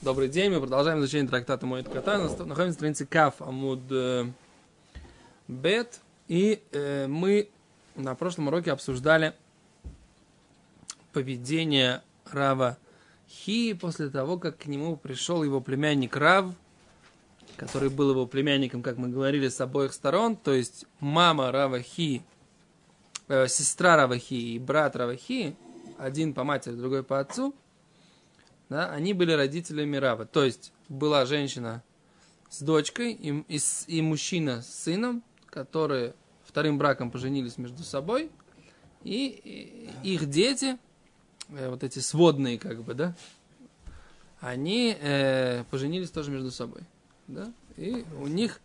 Добрый день, мы продолжаем изучение трактата Моид Ката. Находимся на странице Каф Амуд э, Бет. И э, мы на прошлом уроке обсуждали поведение Рава Хи после того, как к нему пришел его племянник Рав, который был его племянником, как мы говорили, с обоих сторон, то есть мама Рава Хи, э, сестра Рава Хи и брат Рава Хи, один по матери, другой по отцу – да, они были родителями Рава. То есть была женщина с дочкой и, и, и мужчина с сыном, которые вторым браком поженились между собой, и, и их дети, э, вот эти сводные, как бы, да, они э, поженились тоже между собой, да, и у них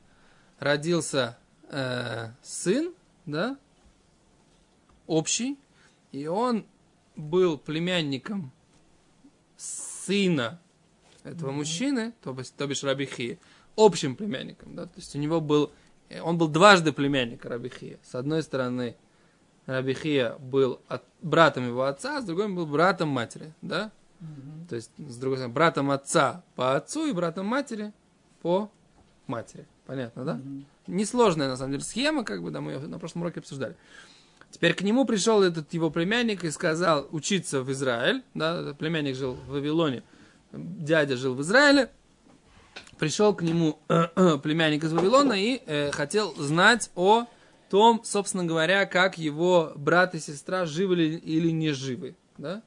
родился э, сын, да, общий, и он был племянником сына этого mm-hmm. мужчины, то, бишь, то бишь Рабихи, общим племянником. Да? То есть у него был, он был дважды племянник Рабихия. С одной стороны, Рабихия был от, братом его отца, а с другой был братом матери. Да? Mm-hmm. То есть, с другой стороны, братом отца по отцу и братом матери по матери. Понятно, да? Mm-hmm. Несложная, на самом деле, схема, как бы, да, мы ее на прошлом уроке обсуждали. Теперь к нему пришел этот его племянник и сказал учиться в Израиль. Да, племянник жил в Вавилоне, дядя жил в Израиле. Пришел к нему племянник из Вавилона и э, хотел знать о том, собственно говоря, как его брат и сестра живы ли, или не живы. Да?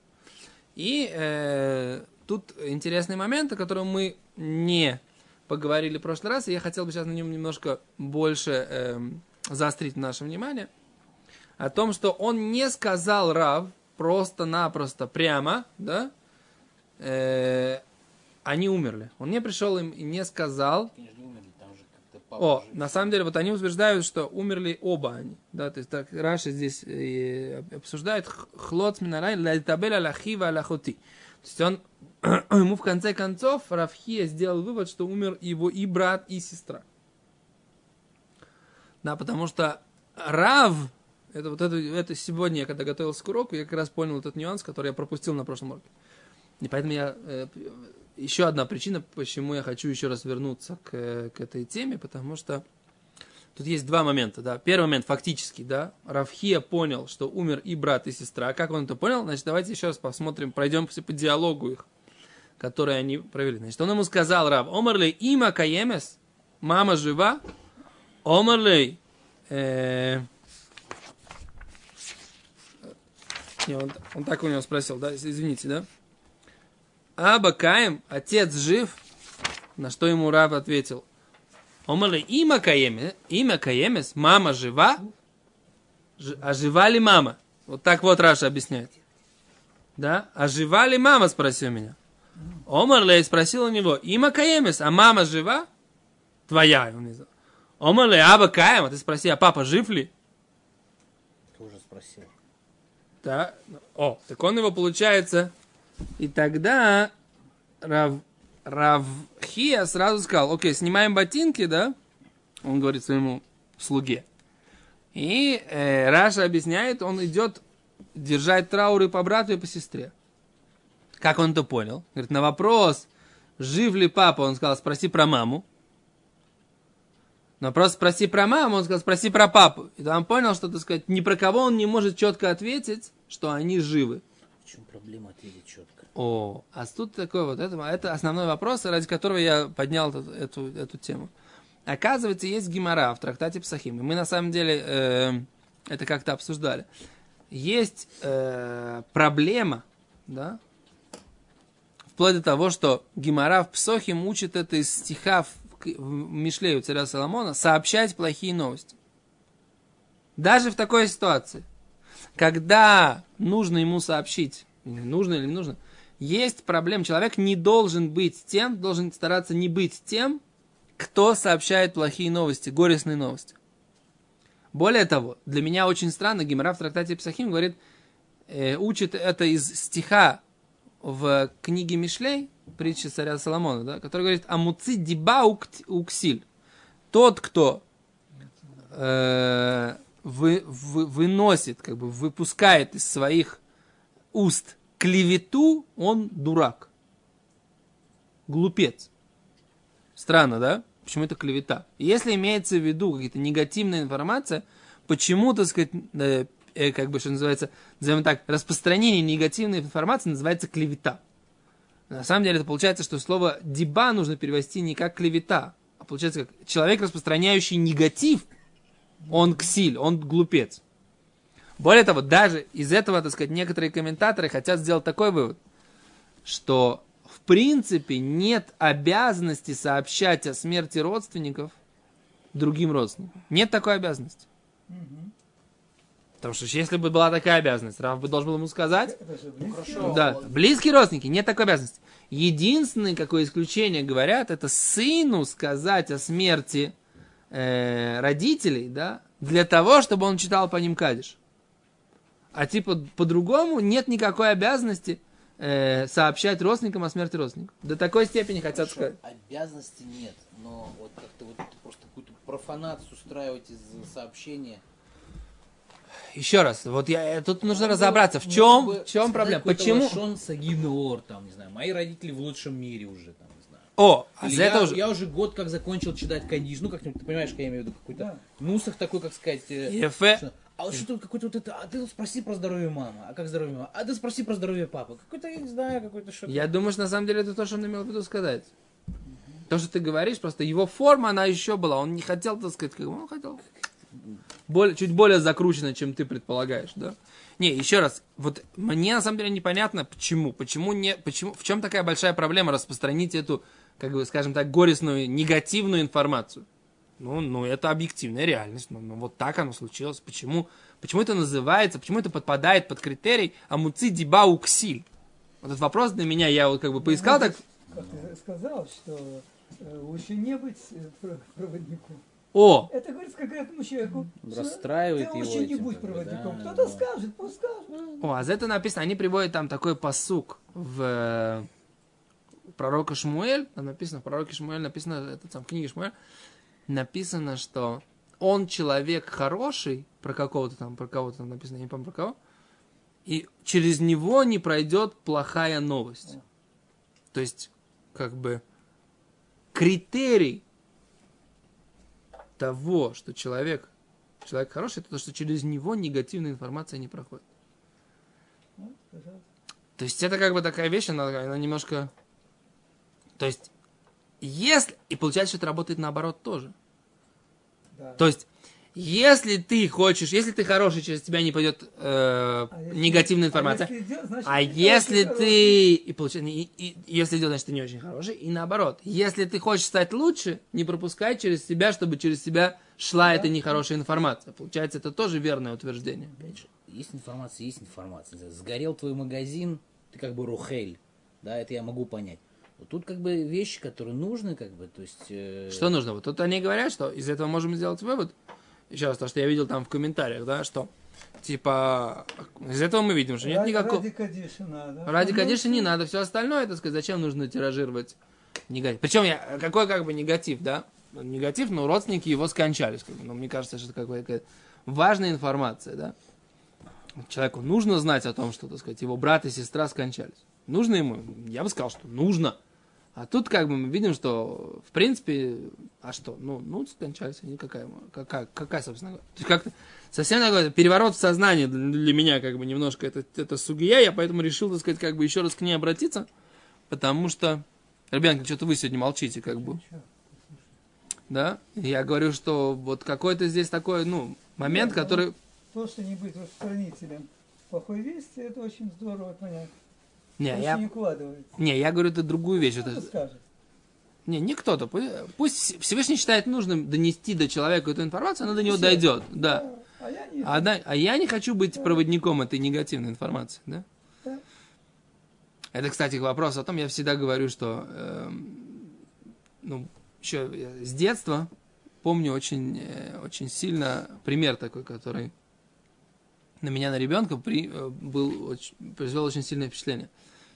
И э, тут интересный момент, о котором мы не поговорили в прошлый раз, и я хотел бы сейчас на нем немножко больше э, заострить наше внимание – о том, что он не сказал Рав просто-напросто прямо, да, э, они умерли. Он не пришел им и не сказал. О, на самом деле, вот они утверждают, что умерли оба они. Да, то есть так Раша здесь э, обсуждает хлоц минарай лайтабеля лахива лахоти. То есть он, ему в конце концов Равхия сделал вывод, что умер его и брат, и сестра. Да, потому что Рав, это вот это, это сегодня, я когда готовился к уроку, я как раз понял этот нюанс, который я пропустил на прошлом уроке. И поэтому я... Э, еще одна причина, почему я хочу еще раз вернуться к, к этой теме, потому что тут есть два момента, да. Первый момент фактически, да. Равхия понял, что умер и брат, и сестра. Как он это понял? Значит, давайте еще раз посмотрим, пройдем по диалогу их, которые они провели. Значит, он ему сказал, Рав, Омарли има каемес, мама жива, Омарли, э, Не, он, он так у него спросил, да, извините, да? Аба Каем, отец жив? На что ему Рав ответил? Омали имя Каемес, имя Каемес, мама жива? Ж, а жива ли мама? Вот так вот Раша объясняет. Да? А жива ли мама, спросил меня. Омарлей спросил у него, имя Каемес, а мама жива? Твоя, он сказал. Омарлей, аба Каем, а ты спроси, а папа жив ли? Тоже спросил. Да. О, так он его получается. И тогда Рав, Равхия сразу сказал, окей, снимаем ботинки, да? Он говорит своему слуге. И э, Раша объясняет, он идет держать трауры по брату и по сестре. Как он это понял? Говорит, на вопрос, жив ли папа, он сказал, спроси про маму. Но просто спроси про маму, он сказал, спроси про папу. И там понял, что, так сказать, ни про кого он не может четко ответить, что они живы. В чем проблема ответить четко? О, а тут такой вот, это, это основной вопрос, ради которого я поднял эту, эту, эту тему. Оказывается, есть гемора в трактате Псахим. Мы на самом деле э, это как-то обсуждали. Есть э, проблема, да, вплоть до того, что Гимара в Псохим учит это из стиха в, в Мишле у царя Соломона, сообщать плохие новости. Даже в такой ситуации – когда нужно ему сообщить, нужно или не нужно, есть проблема. Человек не должен быть тем, должен стараться не быть тем, кто сообщает плохие новости, горестные новости. Более того, для меня очень странно, Гимара в трактате Псахим говорит, э, учит это из стиха в книге Мишлей, притчи царя Соломона, да, который говорит «Амуци диба уксиль». Тот, кто э, вы, вы, выносит, как бы выпускает из своих уст клевету, он дурак. глупец. Странно, да? Почему это клевета? Если имеется в виду какая-то негативная информация, почему, так сказать, э, э, как бы, что называется, назовем так, распространение негативной информации называется клевета. На самом деле это получается, что слово «диба» нужно перевести не как клевета, а получается как человек, распространяющий негатив, он ксиль, он глупец. Более того, даже из этого, так сказать, некоторые комментаторы хотят сделать такой вывод, что в принципе нет обязанности сообщать о смерти родственников другим родственникам. Нет такой обязанности. Потому что если бы была такая обязанность, Раф бы должен был ему сказать. Хорошо. Да, близкие родственники, нет такой обязанности. Единственное, какое исключение говорят, это сыну сказать о смерти э, родителей, да, для того, чтобы он читал по ним кадиш. А типа по-другому нет никакой обязанности э, сообщать родственникам о смерти родственников. До такой степени хотят сказать. Обязанности нет, но вот как-то вот просто какую-то профанацию устраивать из сообщения. Еще раз, вот я, тут нужно разобраться, в чем, Ну, в чем проблема, почему... Лашон Сагинор, там, не знаю, мои родители в лучшем мире уже, там. О, а за я, это уже... я уже год как закончил читать Кадиш, ну как-нибудь, ты понимаешь, что я имею в виду, какой-то Да. нусах такой, как сказать, э, Ефе. что- а вот что-то какой-то вот это, а ты спроси про здоровье мамы, а как здоровье мамы, а ты спроси про здоровье папы, какой-то, я не знаю, какой-то что-то. Я думаю, что на самом деле это то, что он имел в виду сказать. То, что ты говоришь, просто его форма, она еще была. Он не хотел, так сказать, как он хотел более, чуть более закручено, чем ты предполагаешь, да? Не, еще раз, вот мне на самом деле непонятно, почему, почему не, почему, в чем такая большая проблема распространить эту, как бы, скажем так, горестную, негативную информацию? Ну, ну, это объективная реальность, ну, ну, вот так оно случилось, почему, почему это называется, почему это подпадает под критерий амуци диба уксиль? Вот этот вопрос для меня, я вот как бы поискал так, Как ты сказал, что э, лучше не быть э, про- проводником. о, Это говорится конкретному человеку. что Расстраивает ты его лучше не будь проводником. да, Кто-то да. скажет, пусть скажет. О, а за это написано, они приводят там такой посук в э, пророка Шмуэль, там написано, в пророке Шмуэль написано, это там в книге Шмуэль, написано, что он человек хороший, про какого-то там, про кого-то там написано, я не помню про кого, и через него не пройдет плохая новость. То есть, как бы, критерий того, что человек, человек хороший, это то, что через него негативная информация не проходит. Ну. То есть это как бы такая вещь, она, она немножко... То есть, если... И получается, что это работает наоборот тоже. Да. То есть, если ты хочешь, если ты хороший, через тебя не пойдет э, А если- негативная информация. А если, идет, значит, А ты если ты... И получается, и, и- если идет, значит, ты не очень хороший. И наоборот, если ты хочешь стать лучше, не пропускай через себя, чтобы через себя шла эта нехорошая информация. Получается, это тоже верное утверждение. Есть информация, есть информация. Сгорел твой магазин, ты как бы рухель, да, это я могу понять. Вот тут как бы вещи, которые нужны, как бы, то есть... э, Что нужно? Вот тут они говорят, что из этого можем сделать вывод. Еще раз, то, что я видел там в комментариях, да, что типа из этого мы видим, что нет ради, никакого... Ради Кадиша надо. Ради Ну, Кадиша не ну, надо, все остальное, так сказать, зачем нужно тиражировать негатив? Причем я, какой как бы негатив, да? Негатив, но родственники его скончались. Как бы. Но мне кажется, что это какая-то важная информация, да? Человеку нужно знать о том, что, так сказать, его брат и сестра скончались. Нужно ему? Я бы сказал, что нужно. А тут как бы мы видим, что в принципе, а что? Ну, ну скончались они, какая, какая, какая собственно говоря. То есть как-то совсем такой переворот в сознании для меня как бы немножко это, это сугия, я поэтому решил, так сказать, как бы еще раз к ней обратиться, потому что, ребятки, что-то вы сегодня молчите, как бы. Да? Я говорю, что вот какой-то здесь такой, ну, момент, Нет, который... То, что не быть распространителем плохой вести, это очень здорово понять. Не, я, не укладывается. не, я говорю это другую вещь. Кто Это, скажет? Не, не кто-то. Пу- Пусть Всевышний считает нужным донести до человека эту информацию, она до него Всё. дойдет. Да. А я не... А, да- а я не хочу быть проводником этой негативной информации, да? Да. Это, кстати, вопрос о том, я всегда говорю, что эм, ну, еще с детства помню очень, э, очень сильно пример такой, который на меня, на ребенка, при, э, был, очень- произвел очень сильное впечатление.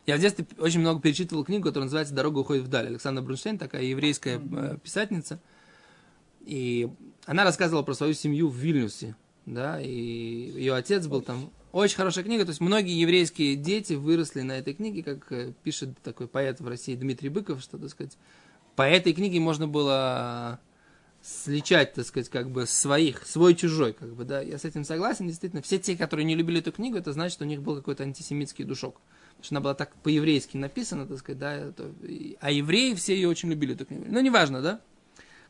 Я в детстве очень много перечитывал книгу, которая называется «Дорога уходит вдаль». Александра Брунштейн, такая еврейская э, писательница. И она рассказывала про свою семью в Вильнюсе. Да, и ее отец был там... Очень хорошая книга. То есть многие еврейские дети выросли на этой книге, как э, пишет такой поэт в России Дмитрий Быков, что, так сказать, по этой книге можно было сличать, так сказать, как бы своих, свой-чужой, как бы, да. Я с этим согласен, действительно. Все те, которые не любили эту книгу, это значит, что у них был какой-то антисемитский душок. Что она была так по-еврейски написана, так сказать, да. Это, а евреи все ее очень любили, эту книгу. Ну, неважно, да.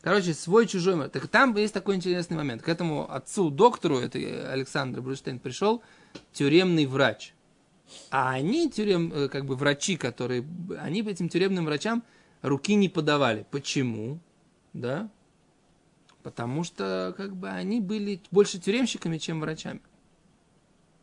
Короче, свой-чужой. Так там есть такой интересный момент. К этому отцу, доктору, это Александр Брюштейн, пришел тюремный врач. А они, тюрем, э, как бы врачи, которые, они этим тюремным врачам руки не подавали. Почему? Да? Потому что, как бы, они были больше тюремщиками, чем врачами.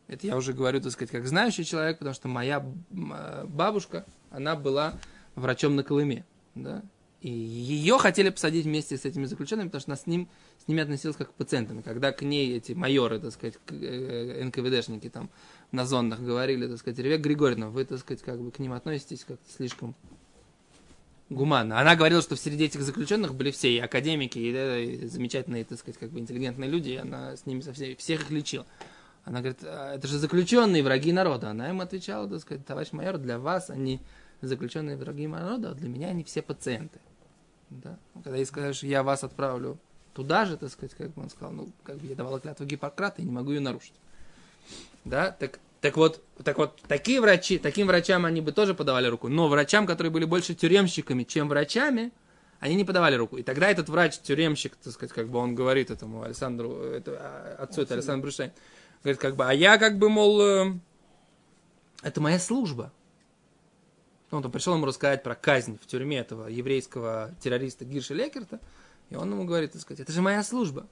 Это я уже говорю, так сказать, как знающий человек, потому что моя э, бабушка, она была врачом на Колыме, да, и ее хотели посадить вместе с этими заключенными, потому что она с, ним, с ними относилась как к пациентам. Когда к ней эти майоры, так сказать, э, НКВДшники там на зондах говорили, так сказать, Ревек Григорьевна, вы, так сказать, как бы к ним относитесь как-то слишком гуманно. Она говорила, что среди этих заключенных были все и академики, и, да, и замечательные, так сказать, как бы интеллигентные люди, и она с ними со всеми, всех их лечила. Она говорит, «А, это же заключенные враги народа. Она им отвечала, так сказать, товарищ майор, для вас они заключенные враги народа, а для меня они все пациенты. Да? Когда ей сказали, что я вас отправлю туда же, так сказать, как бы он сказал, ну, как бы я давала клятву Гиппократа, и не могу ее нарушить. Да, так, так вот, так вот, такие врачи, таким врачам они бы тоже подавали руку, но врачам, которые были больше тюремщиками, чем врачами, они не подавали руку. И тогда этот врач-тюремщик, так сказать, как бы он говорит этому Александру, это, а, отцу, это Александр Брюшайн, говорит, как бы, а я как бы, мол, э, это моя служба. Он пришел ему рассказать про казнь в тюрьме этого еврейского террориста Гирша Лекерта, и он ему говорит, так сказать, это же моя служба.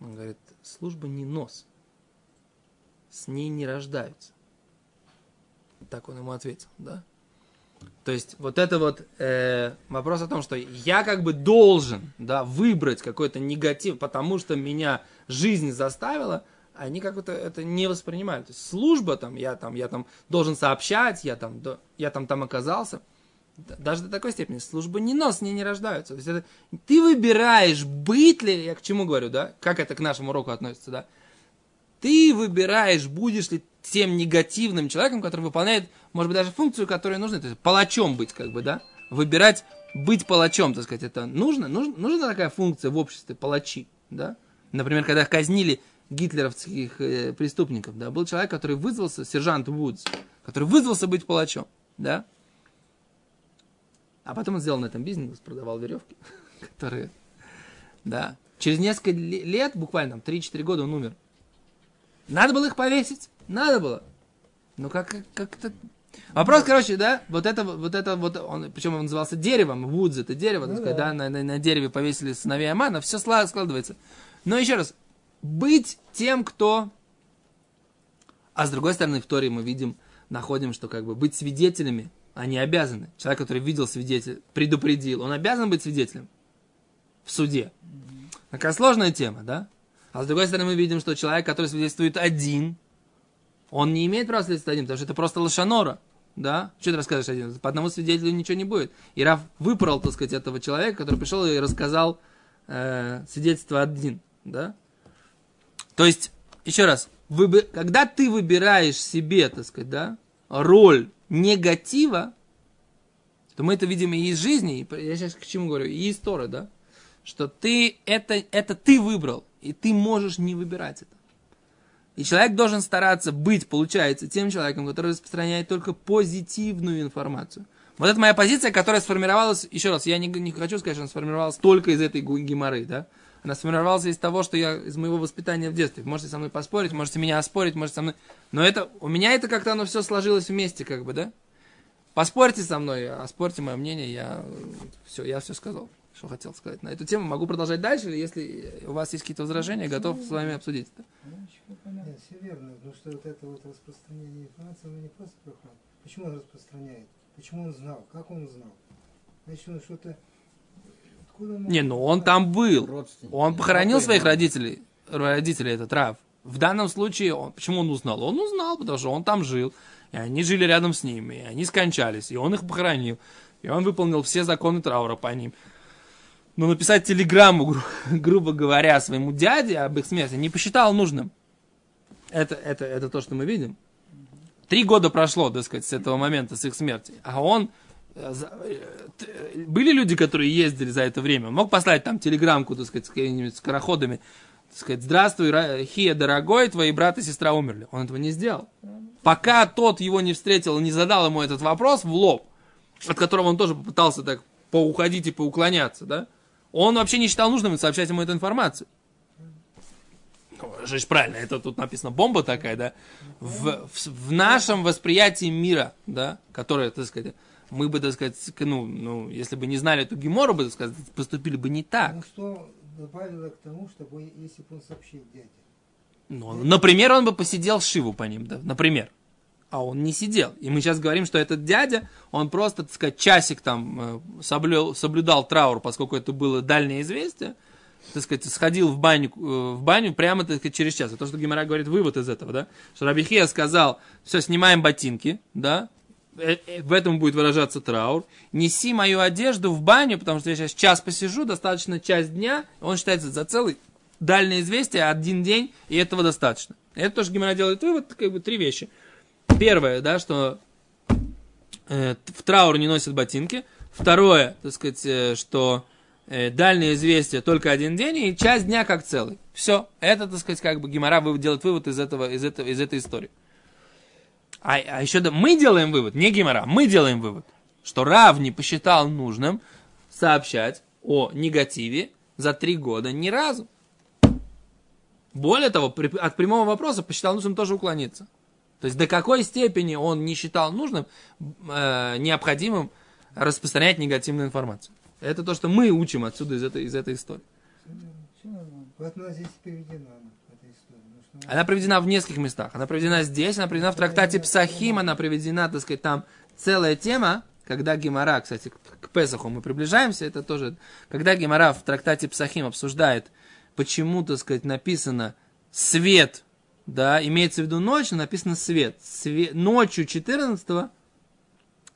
Он говорит, служба не нос, с ней не рождаются. Так он ему ответил, да? То есть вот это вот э, вопрос о том, что я как бы должен да, выбрать какой-то негатив, потому что меня жизнь заставила, они как то это не воспринимают. То есть служба там, я там, я там должен сообщать, я там, я там, там оказался. Даже до такой степени служба не нос, не, не рождаются. То есть это, ты выбираешь, быть ли, я к чему говорю, да, как это к нашему уроку относится, да. Ты выбираешь, будешь ли тем негативным человеком, который выполняет, может быть, даже функцию, которая нужна, то есть палачом быть, как бы, да, выбирать быть палачом, так сказать, это нужно, нужна, нужна такая функция в обществе, палачи, да. Например, когда казнили гитлеровских э, преступников, да, был человек, который вызвался, сержант Вудс, который вызвался быть палачом, да, а потом он сделал на этом бизнес, продавал веревки, которые, да, через несколько лет, буквально там 3-4 года он умер. Надо было их повесить, надо было. Ну как, как это... Вопрос, короче, да, вот это, вот это, вот он, причем он назывался деревом, Вудз это дерево, ну, так сказать, да, да на, на, на дереве повесили сыновей Амана, все складывается. Но еще раз, быть тем, кто... А с другой стороны, в Торе мы видим, находим, что как бы быть свидетелями, они обязаны. Человек, который видел свидетель, предупредил, он обязан быть свидетелем в суде. Такая сложная тема, да? А с другой стороны, мы видим, что человек, который свидетельствует один, он не имеет права свидетельствовать один, потому что это просто лошанора. Да? Что ты расскажешь один? По одному свидетелю ничего не будет. И Раф выпорол, так сказать, этого человека, который пришел и рассказал э, свидетельство один. Да? То есть, еще раз, выбы... когда ты выбираешь себе, так сказать, да, роль негатива, то мы это видим и из жизни, и я сейчас к чему говорю, и из Торы, да, что ты, это, это ты выбрал, и ты можешь не выбирать это. И человек должен стараться быть, получается, тем человеком, который распространяет только позитивную информацию. Вот это моя позиция, которая сформировалась, еще раз, я не, не хочу сказать, что она сформировалась только из этой геморы, да, она сформировалась из того, что я из моего воспитания в детстве. Можете со мной поспорить, можете меня оспорить, можете со мной. Но это у меня это как-то оно все сложилось вместе, как бы, да? Поспорьте со мной, оспорьте мое мнение, я все, я все сказал, что хотел сказать на эту тему. Могу продолжать дальше, или если у вас есть какие-то возражения, готов с вами обсудить это. Нет, все верно, потому что вот это вот распространение информации, оно не просто проходит. Почему он распространяет? Почему он знал? Как он знал? Значит, он что-то не, ну он там был. Он похоронил своих родителей, родителей этот Рав. В данном случае, он, почему он узнал? Он узнал, потому что он там жил, и они жили рядом с ним, и они скончались, и он их похоронил, и он выполнил все законы траура по ним. Но написать телеграмму, гру- грубо говоря, своему дяде об их смерти не посчитал нужным. это, это, это то, что мы видим. Три года прошло, так сказать, с этого момента, с их смерти. А он... э, э, т- Были люди, которые ездили за это время. Мог послать там телеграммку, так сказать, с какими-нибудь скороходами. Так сказать, здравствуй, Ра- Хия, дорогой, твои брат и сестра умерли. Он этого не сделал. Пока тот его не встретил не задал ему этот вопрос в лоб, от которого он тоже попытался так поуходить и поуклоняться, да, он вообще не считал нужным сообщать ему эту информацию. Ну, же правильно, это тут написано бомба такая, да, в, в, в нашем восприятии мира, да, которое, так сказать, мы бы, так сказать, ну, ну, если бы не знали эту гемору, бы, так сказать, поступили бы не так. Ну что добавило к тому, чтобы если бы он сообщил дяде. Ну, например, он бы посидел Шиву по ним, да, например. А он не сидел. И мы сейчас говорим, что этот дядя, он просто, так сказать, часик там э, соблюл- соблюдал траур, поскольку это было дальнее известие, так сказать, сходил в баню, э, в баню прямо, так сказать, через час. Это то, что Гимара говорит, вывод из этого, да? Что Рабихия сказал, все, снимаем ботинки, да? Э, э, В этом будет выражаться траур. Неси мою одежду в баню, потому что я сейчас час посижу, достаточно часть дня. Он считается за целый дальнее известие, один день, и этого достаточно. Это тоже Гимара делает вывод, как бы три вещи. Первое, да, что э, в траур не носят ботинки. Второе, так сказать, э, что э, дальнее известие только один день и часть дня как целый. Все. Это, так сказать, как бы Гимара делает вывод из, этого, из, этого, из этой истории. А, а еще да, мы делаем вывод, не Гимара, мы делаем вывод, что Рав не посчитал нужным сообщать о негативе за три года ни разу. Более того, при- от прямого вопроса посчитал нужным тоже уклониться. То есть до какой степени он не считал нужным, э, необходимым распространять негативную информацию. Это то, что мы учим отсюда из этой, из этой истории. Все нормально. Она здесь переведена, она, приведена в нескольких местах. Она приведена здесь, она приведена в трактате Псахим, она приведена, так сказать, там целая тема, когда Гемора, кстати, к- Песаху мы приближаемся, это тоже, когда Гемора в трактате Псахим обсуждает, почему, так сказать, написано свет, да, имеется в виду ночь, но написано свет. Све- ночью 14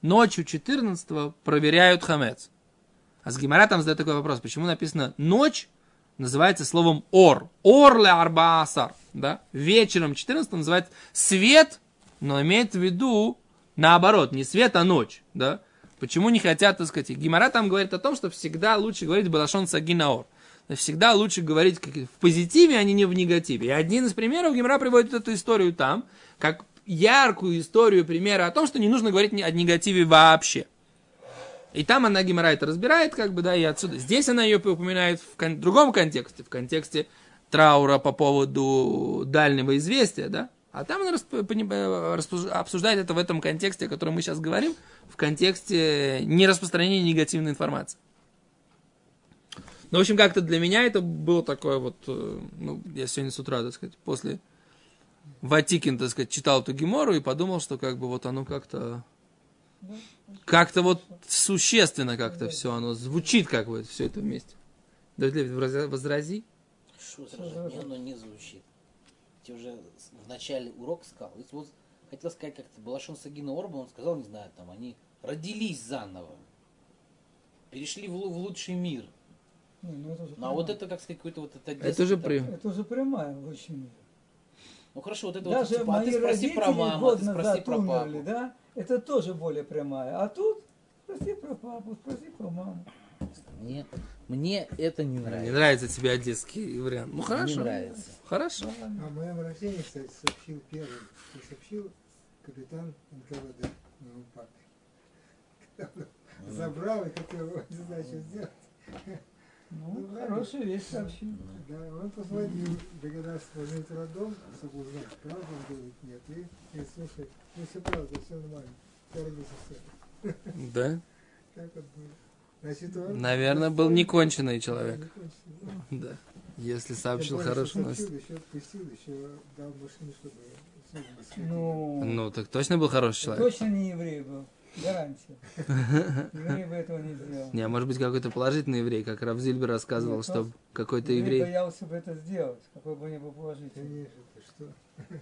ночью 14 проверяют хамец. А с Гемора там задает такой вопрос, почему написано ночь, называется словом ор. Ор ле арбаасар. Да? Вечером 14 называется свет, но имеется в виду наоборот, не свет, а ночь. Да? Почему не хотят, так сказать, Гимара там говорит о том, что всегда лучше говорить балашон сагинаор. Всегда лучше говорить как в позитиве, а не в негативе. И один из примеров Гимара приводит эту историю там, как яркую историю примера о том, что не нужно говорить о негативе вообще. И там она Гимара это разбирает, как бы, да, и отсюда. Здесь она ее упоминает в кон- другом контексте, в контексте траура по поводу дальнего известия, да. А там она расп- обсуждает это в этом контексте, о котором мы сейчас говорим, в контексте нераспространения негативной информации. Ну, в общем, как-то для меня это было такое вот, э, ну, я сегодня с утра, так сказать, после Ватикин, так сказать, читал эту Гемору и подумал, что как бы вот оно как-то как-то вот существенно как-то все оно звучит как бы все это вместе. Давид Левит, возра- возрази. Что возражать? Оно не звучит. Я уже в начале урока сказал. Если вот хотел сказать как-то Балашон Сагина Орба, он сказал, не знаю, там они родились заново. Перешли в, в лучший мир. Не, ну это же Ну а вот это, как сказать, какой-то вот это Это же при- Это уже прямая лучший мир. Ну хорошо, вот это вот, Даже типа, а ты спроси про маму, а ты спроси про умерли, папу. да? Это тоже более прямая. А тут спроси про папу, спроси про маму. Мне, мне это не Не нравится. нравится тебе одесский вариант. Ну Не хорошо. нравится. Хорошо. О моем рождении, кстати, сообщил первым, что сообщил капитан НКВД моему папе. Когда он Забрал и хотел, не знаю, что сделать. Ну, Ну, хорошая вещь сообщил. Да, он позвонил, догадался роддом, чтобы узнать, правда он говорит, нет. И, и слушай, ну все правда, все нормально. Ты родился все. Да? Так вот было. Значит, он... Наверное, был неконченный Да, человек. не кончил. Ну, Да. Если сообщил что хорошую новость. еще отпустил, еще дал машину, чтобы... Ну, Ну, так точно был хороший человек. точно не еврей был. Гарантия. Еврей бы этого не сделал. Не, а может быть какой-то положительный еврей, как Рав Зильбер рассказывал, Нет, что какой-то Еврей боялся бы это сделать, какой бы ни был положительный. Конечно, ты что?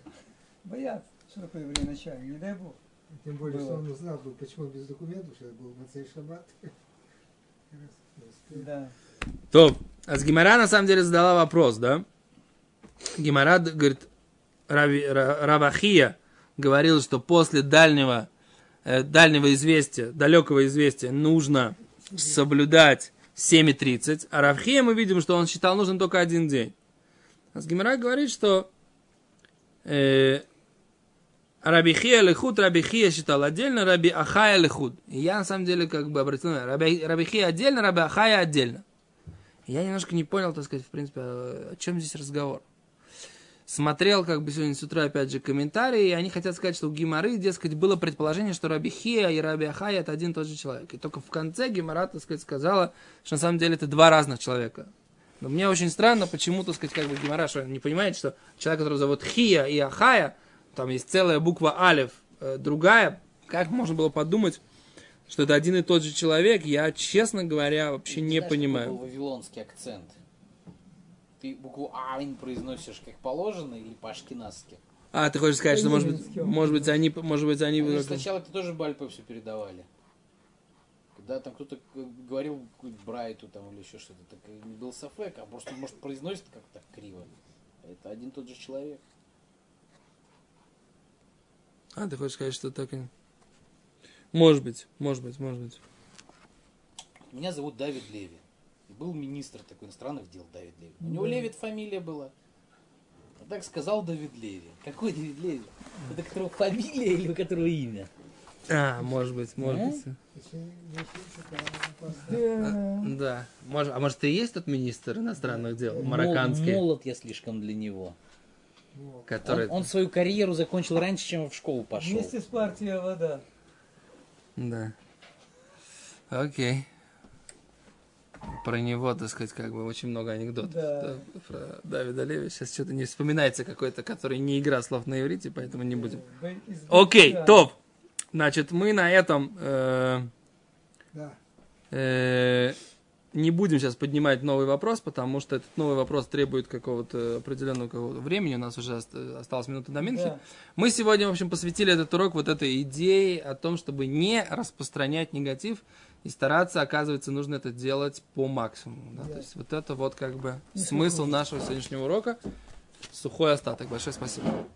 Боятся. Что такое еврей начальник? Не дай бог. Тем более, что он узнал, был, почему без документов, сейчас был Мацей Шаббат. Да. То, а с Гимара на самом деле задала вопрос, да? Гимара говорит, Раби, Ра- Равахия говорил, что после дальнего, дальнего известия, далекого известия нужно соблюдать 7.30, а Равхия мы видим, что он считал нужен только один день. А говорит, что э, Рабихия Лехуд, Рабихия считал отдельно, Раби Ахая Лехуд. И я на самом деле как бы обратил внимание, Раби, Рабихия отдельно, Раби Ахая отдельно. И Я немножко не понял, так сказать, в принципе, о чем здесь разговор. Смотрел как бы сегодня с утра, опять же, комментарии, и они хотят сказать, что у Гимары, дескать, было предположение, что Раби Хия и Раби Ахая это один и тот же человек. И только в конце Гимара, так сказать, сказала, что на самом деле это два разных человека. Но мне очень странно, почему, так сказать, как бы Гимара, что не понимает, что человек, которого зовут Хия и Ахая, там есть целая буква Алев, э, другая, как можно было подумать, что это один и тот же человек, я, честно говоря, вообще не понимаю. вавилонский акцент. Ты букву А не произносишь как положено или по-ашкеназски. А, ты хочешь сказать, что, может быть, может быть, они, может быть, они... Они сначала это тоже Бальпе все передавали. Когда там кто-то говорил какую-нибудь Брайту там или еще что-то, так и был Сафек, а просто, может, произносит как-то криво. Это один тот же человек. А, ты хочешь сказать, что так и... Может быть, может быть, может быть. Меня зовут Давид Леви. И был министр такой иностранных дел Давид Леви. У него Левит фамилия была. А так сказал Давид Леви. Какой Давид Леви? Это которого фамилия или у которого имя? А, может быть, может Ну? быть. А, Да. Может, а может, и есть тот министр иностранных дел, марокканский, Мол- Молод я слишком для него. Который... Он, он свою карьеру закончил раньше, чем в школу пошел. Вместе с партией вода. Да. Окей. Про него, так сказать, как бы очень много анекдотов. Да. Да, Про Давида Леви. Сейчас что-то не вспоминается какой-то, который не игра слов на иврите, поэтому не будем. Из Окей, Бельгии. топ. Значит, мы на этом э, Да. э, не будем сейчас поднимать новый вопрос, потому что этот новый вопрос требует какого-то определенного какого-то времени. У нас уже ост- осталось минута до Минхи. Да. Мы сегодня, в общем, посвятили этот урок вот этой идее о том, чтобы не распространять негатив и стараться, оказывается, нужно это делать по максимуму. да. Да. То есть вот это вот как бы Не смысл нашего сегодняшнего урока. Сухой остаток. Большое спасибо.